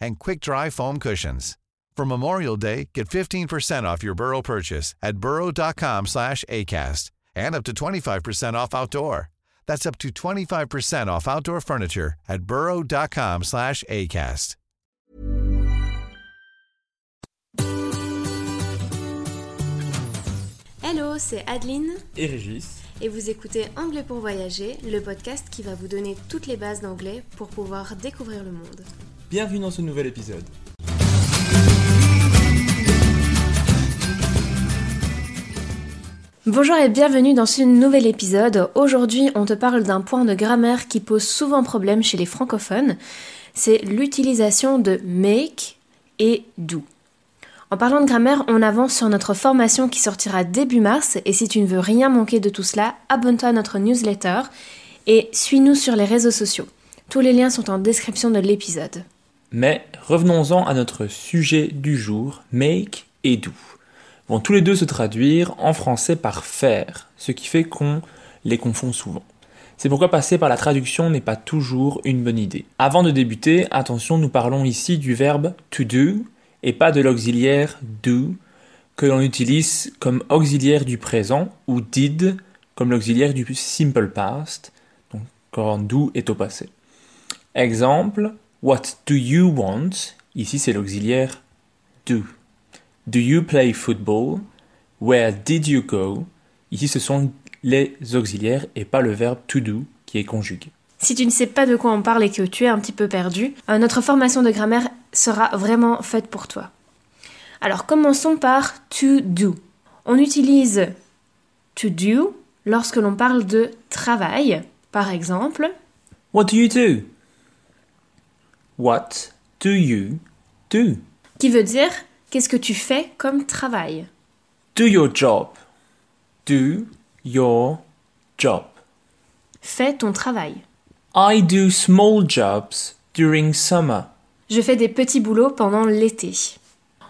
and quick-dry foam cushions. For Memorial Day, get 15% off your Burrow purchase at burrow.com slash ACAST and up to 25% off outdoor. That's up to 25% off outdoor furniture at burrow.com slash ACAST. Hello, c'est Adeline et Régis. et vous écoutez Anglais pour voyager, le podcast qui va vous donner toutes les bases d'anglais pour pouvoir découvrir le monde. Bienvenue dans ce nouvel épisode. Bonjour et bienvenue dans ce nouvel épisode. Aujourd'hui, on te parle d'un point de grammaire qui pose souvent problème chez les francophones. C'est l'utilisation de make et do. En parlant de grammaire, on avance sur notre formation qui sortira début mars et si tu ne veux rien manquer de tout cela, abonne-toi à notre newsletter et suis-nous sur les réseaux sociaux. Tous les liens sont en description de l'épisode. Mais revenons-en à notre sujet du jour, make et do. Vont tous les deux se traduire en français par faire, ce qui fait qu'on les confond souvent. C'est pourquoi passer par la traduction n'est pas toujours une bonne idée. Avant de débuter, attention, nous parlons ici du verbe to do et pas de l'auxiliaire do que l'on utilise comme auxiliaire du présent ou did comme l'auxiliaire du simple past, donc quand do est au passé. Exemple, what do you want? Ici c'est l'auxiliaire do. Do you play football? Where did you go? Ici ce sont les auxiliaires et pas le verbe to do qui est conjugué. Si tu ne sais pas de quoi on parle et que tu es un petit peu perdu, euh, notre formation de grammaire sera vraiment faite pour toi. Alors commençons par to do. On utilise to do lorsque l'on parle de travail. Par exemple, What do you do? What do you do? Qui veut dire qu'est-ce que tu fais comme travail? Do your job. Do your job. Fais ton travail. I do small jobs during summer. Je fais des petits boulots pendant l'été.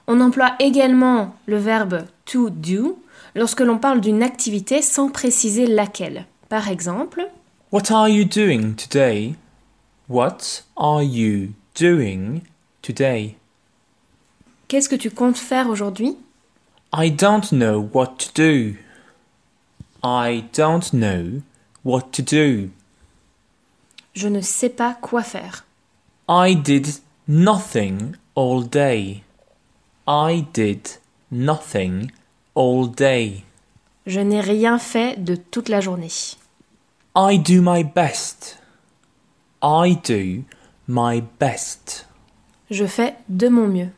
On emploie également le verbe to do lorsque l'on parle d'une activité sans préciser laquelle. Par exemple, What are you doing today? What are you doing today? qu'est-ce que tu comptes faire aujourd'hui I don't know what to do. I don't know what to do. Je ne sais pas quoi faire. I did nothing all day. I did nothing all day. Je n'ai rien fait de toute la journée. I do my best. I do my best. Je fais de mon mieux.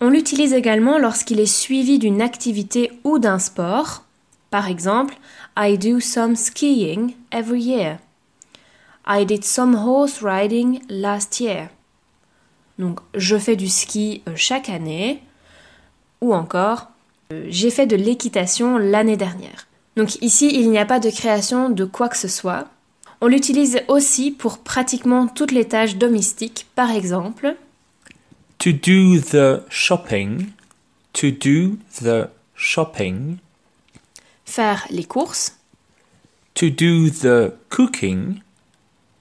On l'utilise également lorsqu'il est suivi d'une activité ou d'un sport. Par exemple, I do some skiing every year. I did some horse riding last year. Donc, je fais du ski euh, chaque année. Ou encore, euh, j'ai fait de l'équitation l'année dernière. Donc ici, il n'y a pas de création de quoi que ce soit. On l'utilise aussi pour pratiquement toutes les tâches domestiques. Par exemple, To do the shopping. To do the shopping. Faire les courses. To do the cooking.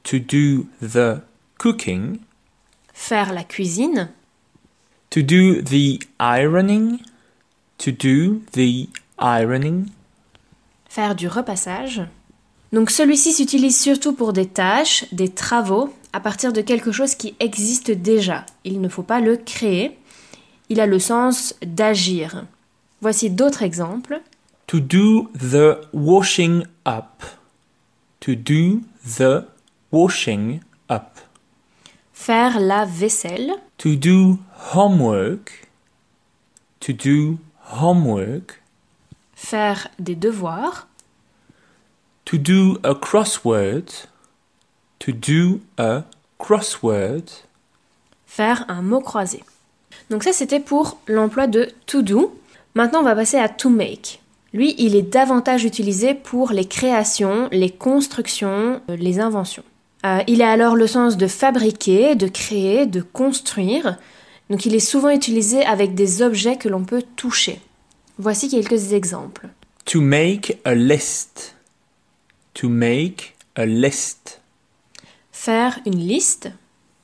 To do the cooking. Faire la cuisine. To do the ironing. To do the ironing. Faire du repassage. Donc celui-ci s'utilise surtout pour des tâches, des travaux, à partir de quelque chose qui existe déjà. Il ne faut pas le créer. Il a le sens d'agir. Voici d'autres exemples. To do the washing up. To do the washing up. Faire la vaisselle. To do homework. To do homework. Faire des devoirs. To do a crossword. To do a crossword. Faire un mot croisé. Donc ça c'était pour l'emploi de to do. Maintenant on va passer à to make. Lui, il est davantage utilisé pour les créations, les constructions, euh, les inventions. Euh, il a alors le sens de fabriquer, de créer, de construire. Donc il est souvent utilisé avec des objets que l'on peut toucher. Voici quelques exemples. To make a list. To make a list. Faire une liste.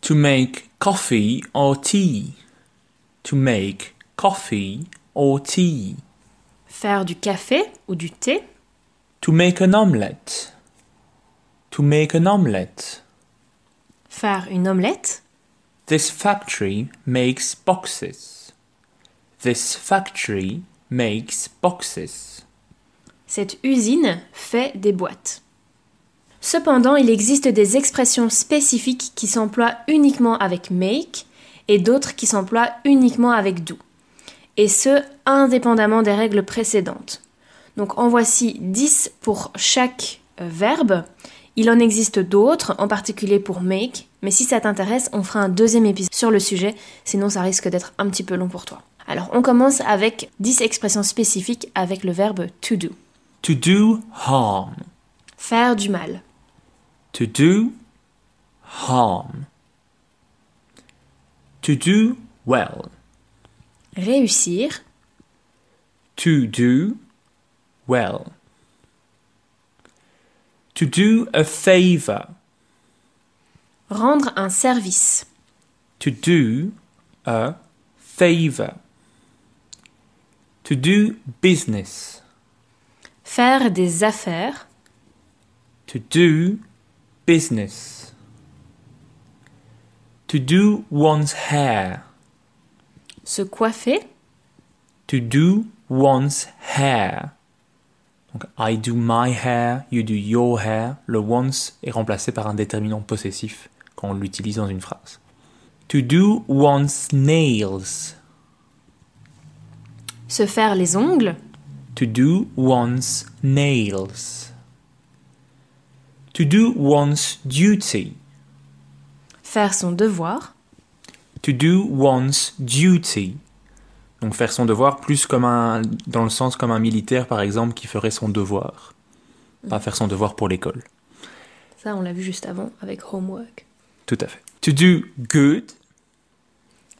To make coffee or tea. To make coffee or tea. Faire du café ou du thé. To make an omelette. To make an omelette. Faire une omelette. This factory makes boxes. This factory makes boxes. Cette usine fait des boîtes. Cependant, il existe des expressions spécifiques qui s'emploient uniquement avec make et d'autres qui s'emploient uniquement avec do. Et ce, indépendamment des règles précédentes. Donc en voici 10 pour chaque euh, verbe. Il en existe d'autres, en particulier pour make, mais si ça t'intéresse, on fera un deuxième épisode sur le sujet, sinon ça risque d'être un petit peu long pour toi. Alors on commence avec 10 expressions spécifiques avec le verbe to do. To do harm. Faire du mal. To do harm. To do well. Réussir. To do well. To do a favor. Rendre un service. To do a favor. To do business. Faire des affaires. To do business. To do one's hair. Se coiffer. To do one's hair. Donc, I do my hair, you do your hair. Le once est remplacé par un déterminant possessif quand on l'utilise dans une phrase. To do one's nails. Se faire les ongles. To do one's nails. To do one's duty. Faire son devoir. To do one's duty. Donc faire son devoir plus comme un, dans le sens comme un militaire par exemple qui ferait son devoir. Pas faire son devoir pour l'école. Ça, on l'a vu juste avant avec homework. Tout à fait. To do good.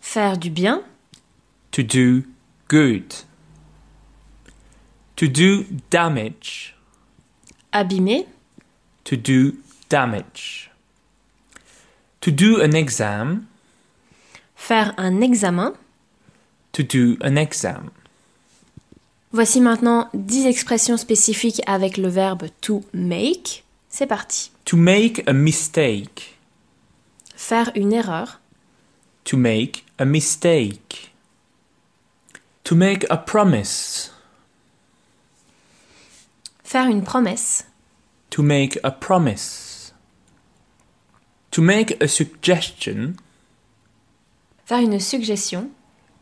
Faire du bien. To do good. To do damage. Abîmer. To do damage. To do an exam. Faire un examen. To do an exam. Voici maintenant 10 expressions spécifiques avec le verbe to make. C'est parti. To make a mistake. Faire une erreur. To make a mistake. To make a promise. Faire une promesse. To make a promise. To make a suggestion. Faire une suggestion.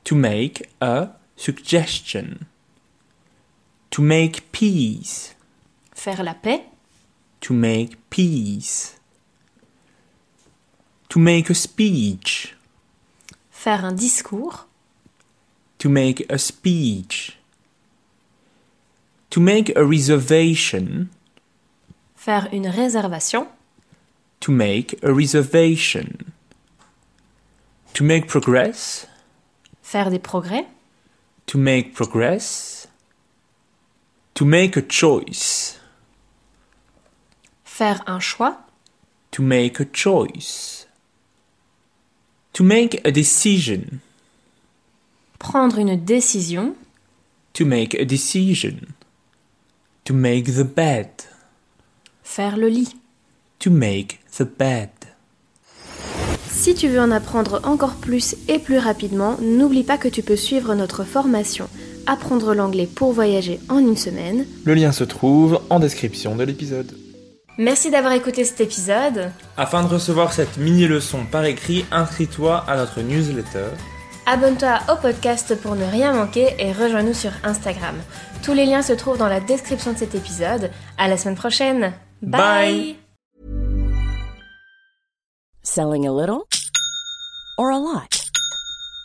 To make a suggestion. To make peace. Faire la paix. To make peace. To make a speech. Faire un discours. To make a speech. To make a reservation. Faire une réservation. To make a reservation. To make progress. Faire des progrès. To make progress. To make a choice. Faire un choix. To make a choice. To make a decision. Prendre une décision. To make a decision. To make the bed. Faire le lit. To make the bed. Si tu veux en apprendre encore plus et plus rapidement, n'oublie pas que tu peux suivre notre formation Apprendre l'anglais pour voyager en une semaine. Le lien se trouve en description de l'épisode. Merci d'avoir écouté cet épisode. Afin de recevoir cette mini-leçon par écrit, inscris-toi à notre newsletter. Abonne-toi au podcast pour ne rien manquer et rejoins-nous sur Instagram. Tous les liens se trouvent dans la description de cet épisode. À la semaine prochaine. Bye. Selling a little or a lot?